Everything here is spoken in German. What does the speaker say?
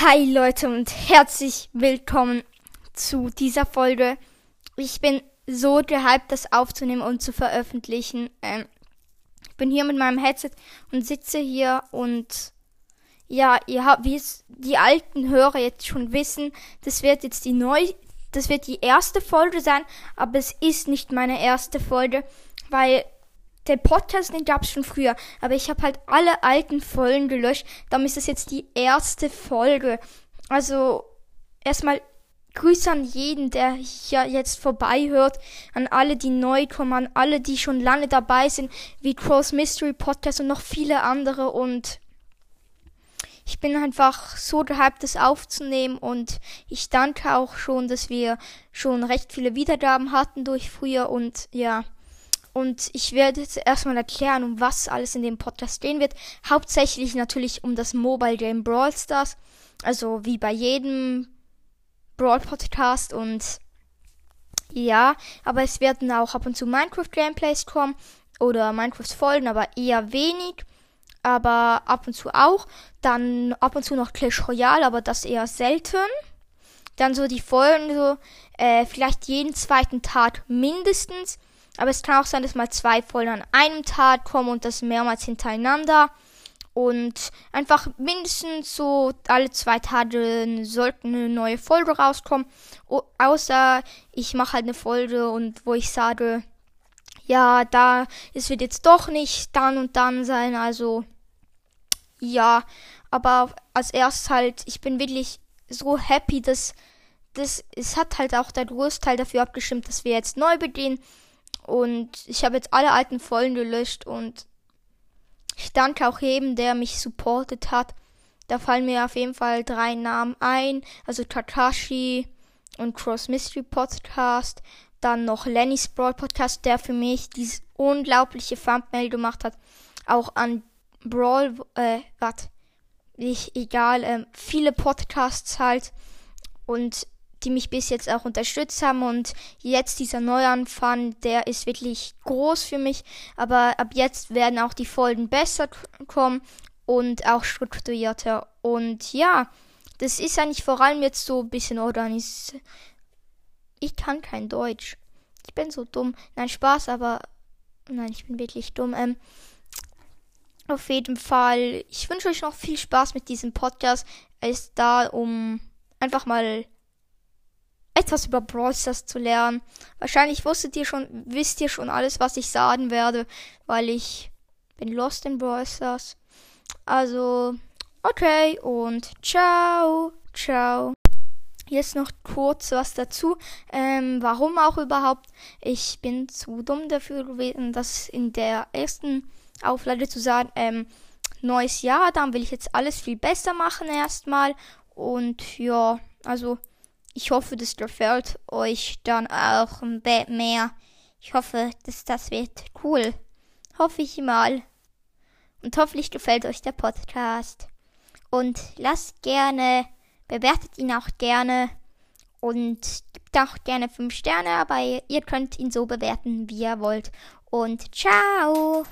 Hi Leute und herzlich willkommen zu dieser Folge. Ich bin so gehypt, das aufzunehmen und zu veröffentlichen. Ähm, ich bin hier mit meinem Headset und sitze hier und ja, ihr habt, wie es die alten Hörer jetzt schon wissen, das wird jetzt die neu, das wird die erste Folge sein, aber es ist nicht meine erste Folge, weil der Podcast, den gab es schon früher, aber ich habe halt alle alten Folgen gelöscht. Darum ist das jetzt die erste Folge. Also erstmal Grüße an jeden, der hier jetzt vorbei hört, an alle, die neu kommen, an alle, die schon lange dabei sind, wie Cross Mystery Podcast und noch viele andere und ich bin einfach so gehypt, das aufzunehmen und ich danke auch schon, dass wir schon recht viele Wiedergaben hatten durch früher und ja. Und ich werde jetzt erstmal erklären, um was alles in dem Podcast gehen wird. Hauptsächlich natürlich um das Mobile Game Brawl Stars. Also wie bei jedem Brawl Podcast und ja, aber es werden auch ab und zu Minecraft Gameplays kommen oder Minecraft Folgen, aber eher wenig. Aber ab und zu auch. Dann ab und zu noch Clash Royale, aber das eher selten. Dann so die Folgen so, äh, vielleicht jeden zweiten Tag mindestens. Aber es kann auch sein, dass mal zwei Folgen an einem Tag kommen und das mehrmals hintereinander. Und einfach mindestens so alle zwei Tage sollten eine neue Folge rauskommen. O außer ich mache halt eine Folge und wo ich sage, ja, da, es wird jetzt doch nicht dann und dann sein. Also, ja. Aber als erstes halt, ich bin wirklich so happy, dass das, es hat halt auch der Großteil dafür abgestimmt, dass wir jetzt neu beginnen. Und ich habe jetzt alle alten Folgen gelöscht und ich danke auch jedem, der mich supportet hat. Da fallen mir auf jeden Fall drei Namen ein. Also Takashi und Cross Mystery Podcast. Dann noch Lenny's Brawl Podcast, der für mich dieses unglaubliche Thumbnail gemacht hat. Auch an Brawl, äh, was? Ich, egal, ähm, viele Podcasts halt. Und die mich bis jetzt auch unterstützt haben und jetzt dieser Neuanfang, der ist wirklich groß für mich, aber ab jetzt werden auch die Folgen besser kommen und auch strukturierter und ja, das ist eigentlich vor allem jetzt so ein bisschen organisiert. Ich kann kein Deutsch. Ich bin so dumm. Nein, Spaß, aber nein, ich bin wirklich dumm. Ähm, auf jeden Fall, ich wünsche euch noch viel Spaß mit diesem Podcast. Er ist da, um einfach mal etwas über Brawl Stars zu lernen. Wahrscheinlich wusstet ihr schon, wisst ihr schon alles, was ich sagen werde, weil ich bin lost in Brawl Stars. Also, okay und ciao, ciao. Jetzt noch kurz was dazu. Ähm, warum auch überhaupt? Ich bin zu dumm dafür gewesen, das in der ersten Auflage zu sagen. Ähm, neues Jahr, dann will ich jetzt alles viel besser machen erstmal. Und ja, also ich hoffe, das gefällt euch dann auch ein bisschen mehr. Ich hoffe, dass das wird cool. Hoffe ich mal. Und hoffentlich gefällt euch der Podcast. Und lasst gerne, bewertet ihn auch gerne und gibt auch gerne 5 Sterne, aber ihr könnt ihn so bewerten, wie ihr wollt. Und ciao!